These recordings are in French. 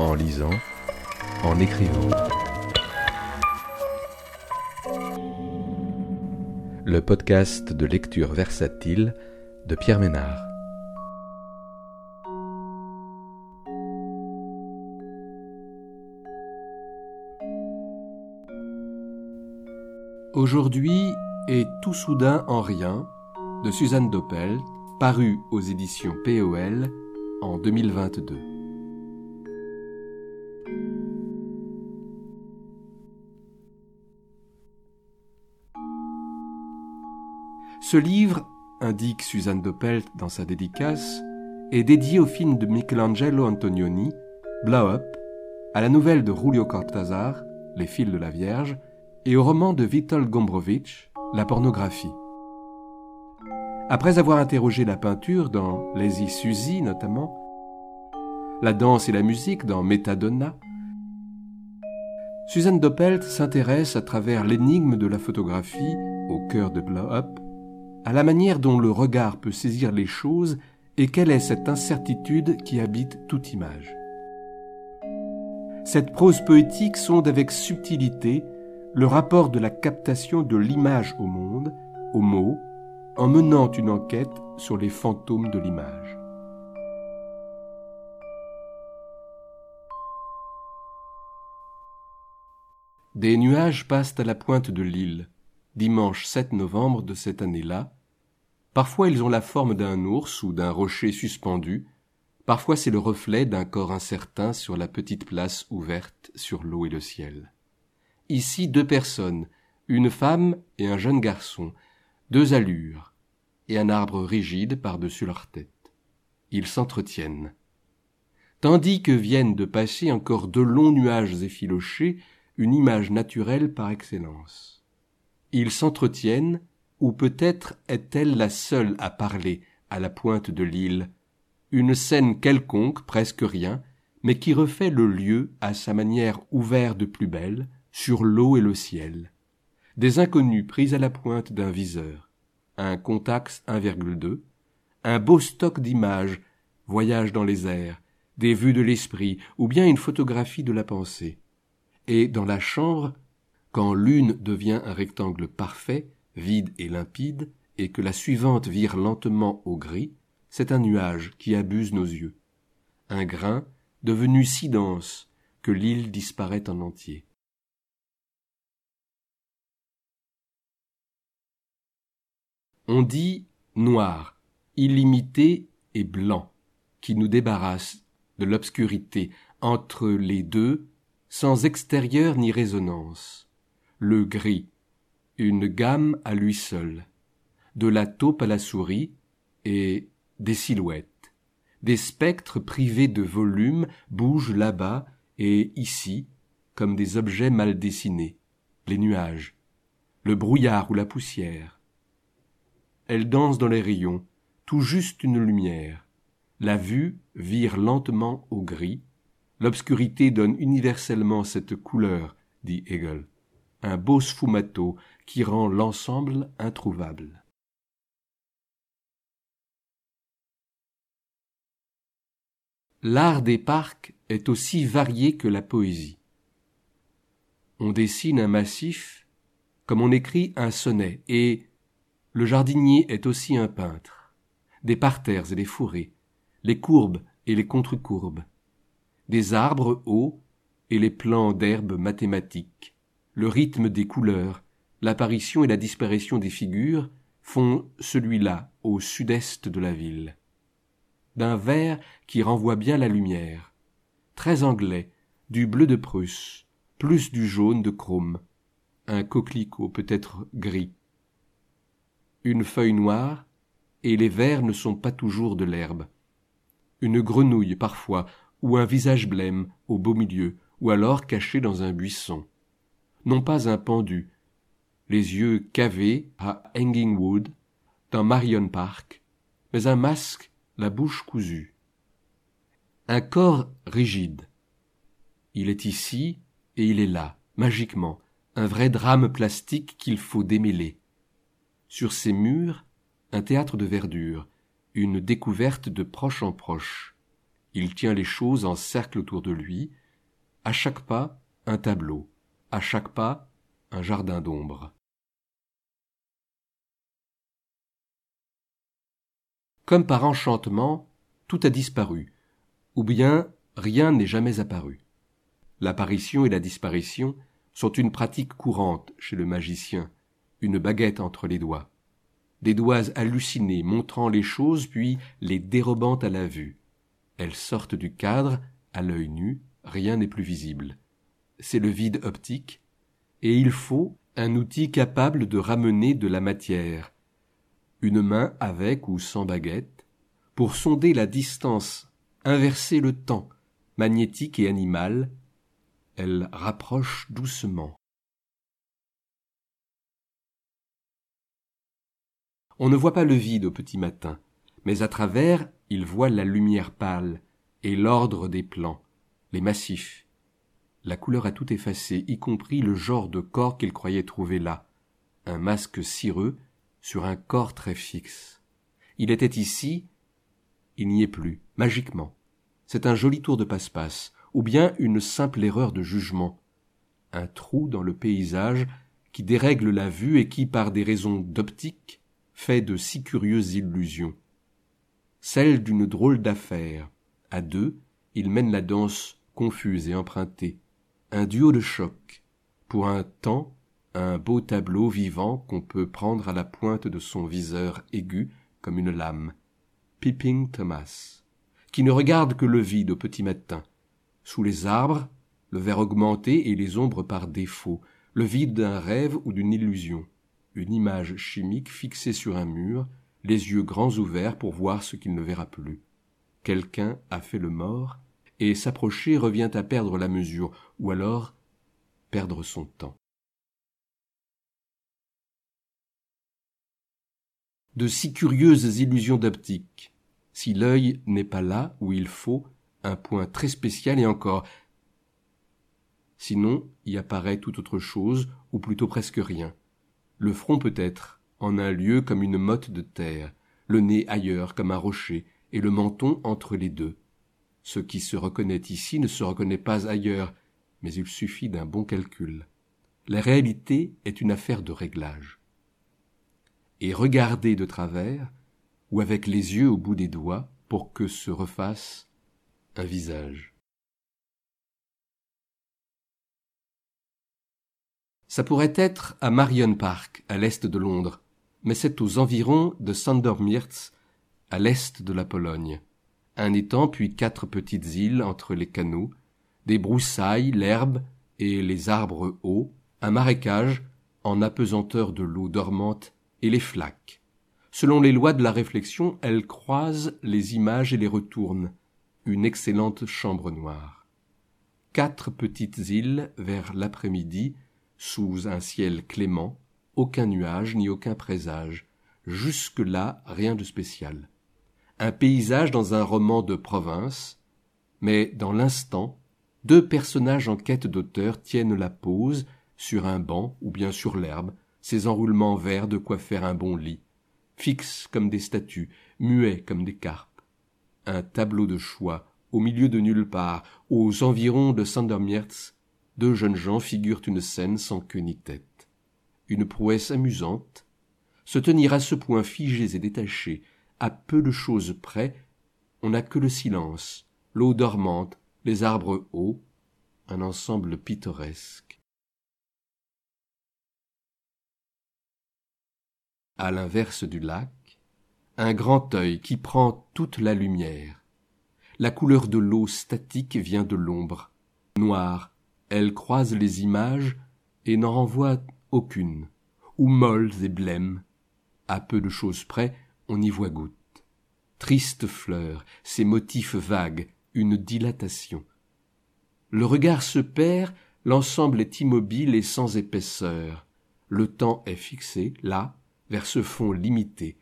en lisant, en écrivant. Le podcast de lecture versatile de Pierre Ménard. Aujourd'hui est tout soudain en rien de Suzanne Doppel, paru aux éditions POL en 2022. Ce livre, indique Suzanne Doppelt dans sa dédicace, est dédié au film de Michelangelo Antonioni, Blow Up, à la nouvelle de Julio Cortázar, Les fils de la Vierge, et au roman de Vitol Gombrowicz, La pornographie. Après avoir interrogé la peinture dans Lazy Suzy notamment, la danse et la musique dans Metadonna, Suzanne Doppelt s'intéresse à travers l'énigme de la photographie au cœur de Blow Up à la manière dont le regard peut saisir les choses et quelle est cette incertitude qui habite toute image. Cette prose poétique sonde avec subtilité le rapport de la captation de l'image au monde, au mot, en menant une enquête sur les fantômes de l'image. Des nuages passent à la pointe de l'île, dimanche 7 novembre de cette année-là. Parfois ils ont la forme d'un ours ou d'un rocher suspendu, parfois c'est le reflet d'un corps incertain sur la petite place ouverte sur l'eau et le ciel. Ici deux personnes, une femme et un jeune garçon, deux allures, et un arbre rigide par-dessus leur tête. Ils s'entretiennent. Tandis que viennent de passer encore deux longs nuages effilochés, une image naturelle par excellence. Ils s'entretiennent, ou peut-être est-elle la seule à parler à la pointe de l'île, une scène quelconque, presque rien, mais qui refait le lieu à sa manière ouvert de plus belle, sur l'eau et le ciel. Des inconnus pris à la pointe d'un viseur, un Contax 1,2, un beau stock d'images, voyage dans les airs, des vues de l'esprit, ou bien une photographie de la pensée. Et dans la chambre, quand l'une devient un rectangle parfait, vide et limpide, et que la suivante vire lentement au gris, c'est un nuage qui abuse nos yeux. Un grain devenu si dense que l'île disparaît en entier. On dit noir, illimité et blanc, qui nous débarrasse de l'obscurité entre les deux, sans extérieur ni résonance. Le gris, une gamme à lui seul, de la taupe à la souris, et des silhouettes. Des spectres privés de volume bougent là-bas et ici, comme des objets mal dessinés, les nuages, le brouillard ou la poussière, elle danse dans les rayons, tout juste une lumière. La vue vire lentement au gris. L'obscurité donne universellement cette couleur, dit Hegel, un beau sfumato qui rend l'ensemble introuvable. L'art des parcs est aussi varié que la poésie. On dessine un massif comme on écrit un sonnet, et le jardinier est aussi un peintre. Des parterres et des fourrés, les courbes et les contre-courbes, des arbres hauts et les plans d'herbes mathématiques, le rythme des couleurs, l'apparition et la disparition des figures font celui-là au sud-est de la ville. D'un vert qui renvoie bien la lumière, très anglais, du bleu de Prusse, plus du jaune de Chrome, un coquelicot peut-être gris, une feuille noire, et les vers ne sont pas toujours de l'herbe. Une grenouille parfois, ou un visage blême au beau milieu, ou alors caché dans un buisson. Non pas un pendu, les yeux cavés à Hanging Wood, dans Marion Park, mais un masque, la bouche cousue. Un corps rigide. Il est ici et il est là, magiquement, un vrai drame plastique qu'il faut démêler. Sur ces murs, un théâtre de verdure, une découverte de proche en proche. Il tient les choses en cercle autour de lui. À chaque pas, un tableau. À chaque pas, un jardin d'ombre. Comme par enchantement, tout a disparu, ou bien rien n'est jamais apparu. L'apparition et la disparition sont une pratique courante chez le magicien, une baguette entre les doigts. Des doigts hallucinés montrant les choses puis les dérobant à la vue. Elles sortent du cadre, à l'œil nu, rien n'est plus visible. C'est le vide optique, et il faut un outil capable de ramener de la matière, une main avec ou sans baguette, pour sonder la distance, inverser le temps, magnétique et animal, elle rapproche doucement. On ne voit pas le vide au petit matin, mais à travers il voit la lumière pâle et l'ordre des plans, les massifs. La couleur a tout effacé, y compris le genre de corps qu'il croyait trouver là, un masque cireux sur un corps très fixe. Il était ici, il n'y est plus, magiquement. C'est un joli tour de passe-passe, ou bien une simple erreur de jugement, un trou dans le paysage qui dérègle la vue et qui, par des raisons d'optique, fait de si curieuses illusions. Celle d'une drôle d'affaire. À deux, ils mènent la danse confuse et empruntée. Un duo de choc. Pour un temps, un beau tableau vivant qu'on peut prendre à la pointe de son viseur aigu comme une lame. Pipping Thomas, qui ne regarde que le vide au petit matin. Sous les arbres, le vert augmenté et les ombres par défaut, le vide d'un rêve ou d'une illusion, une image chimique fixée sur un mur, les yeux grands ouverts pour voir ce qu'il ne verra plus. Quelqu'un a fait le mort, et s'approcher revient à perdre la mesure, ou alors perdre son temps. de si curieuses illusions d'optique, si l'œil n'est pas là où il faut, un point très spécial et encore. Sinon, y apparaît tout autre chose, ou plutôt presque rien. Le front peut-être, en un lieu comme une motte de terre, le nez ailleurs comme un rocher, et le menton entre les deux. Ce qui se reconnaît ici ne se reconnaît pas ailleurs, mais il suffit d'un bon calcul. La réalité est une affaire de réglage et regarder de travers, ou avec les yeux au bout des doigts, pour que se refasse un visage. Ça pourrait être à Marion Park, à l'est de Londres, mais c'est aux environs de Sandermirtz, à l'est de la Pologne. Un étang puis quatre petites îles entre les canaux, des broussailles, l'herbe et les arbres hauts, un marécage en apesanteur de l'eau dormante et les flaques. Selon les lois de la réflexion, elles croisent les images et les retournent. Une excellente chambre noire. Quatre petites îles vers l'après-midi, sous un ciel clément, aucun nuage ni aucun présage. Jusque-là, rien de spécial. Un paysage dans un roman de province, mais dans l'instant, deux personnages en quête d'auteur tiennent la pose sur un banc ou bien sur l'herbe, ces enroulements verts de quoi faire un bon lit, fixes comme des statues, muets comme des carpes. Un tableau de choix, au milieu de nulle part, aux environs de Sandermiertz, deux jeunes gens figurent une scène sans queue ni tête. Une prouesse amusante, se tenir à ce point figés et détachés, à peu de choses près, on n'a que le silence, l'eau dormante, les arbres hauts, un ensemble pittoresque. à l'inverse du lac, un grand œil qui prend toute la lumière. La couleur de l'eau statique vient de l'ombre. Noire, elle croise les images et n'en renvoie aucune, ou molles et blêmes. À peu de choses près, on y voit goutte. Triste fleur, ces motifs vagues, une dilatation. Le regard se perd, l'ensemble est immobile et sans épaisseur. Le temps est fixé, là, vers ce fond limité.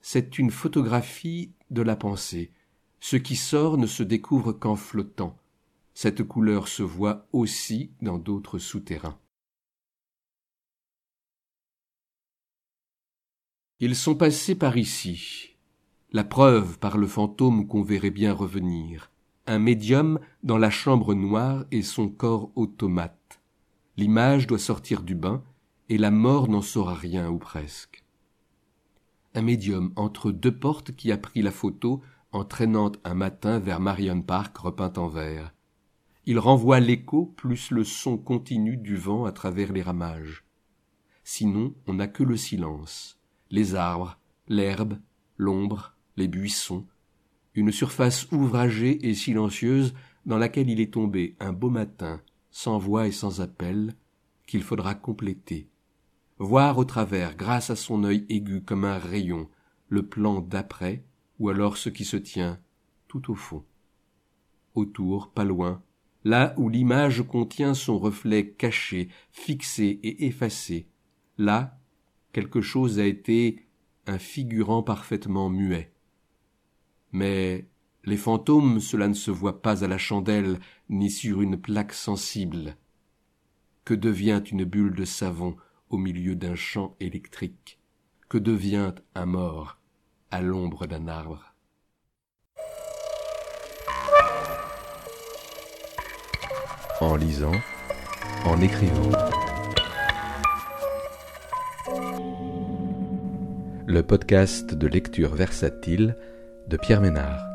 C'est une photographie de la pensée. Ce qui sort ne se découvre qu'en flottant. Cette couleur se voit aussi dans d'autres souterrains. Ils sont passés par ici, la preuve par le fantôme qu'on verrait bien revenir. un médium dans la chambre noire et son corps automate. L'image doit sortir du bain, et la mort n'en saura rien ou presque. Un médium entre deux portes qui a pris la photo en traînant un matin vers Marion Park repeinte en vert. Il renvoie l'écho plus le son continu du vent à travers les ramages. Sinon, on n'a que le silence, les arbres, l'herbe, l'ombre, les buissons, une surface ouvragée et silencieuse dans laquelle il est tombé un beau matin, sans voix et sans appel, qu'il faudra compléter. Voir au travers, grâce à son œil aigu comme un rayon, le plan d'après, ou alors ce qui se tient tout au fond. Autour, pas loin, là où l'image contient son reflet caché, fixé et effacé, là, quelque chose a été un figurant parfaitement muet. Mais les fantômes, cela ne se voit pas à la chandelle, ni sur une plaque sensible. Que devient une bulle de savon au milieu d'un champ électrique? Que devient un mort à l'ombre d'un arbre? En lisant, en écrivant. Le podcast de lecture versatile de Pierre Ménard.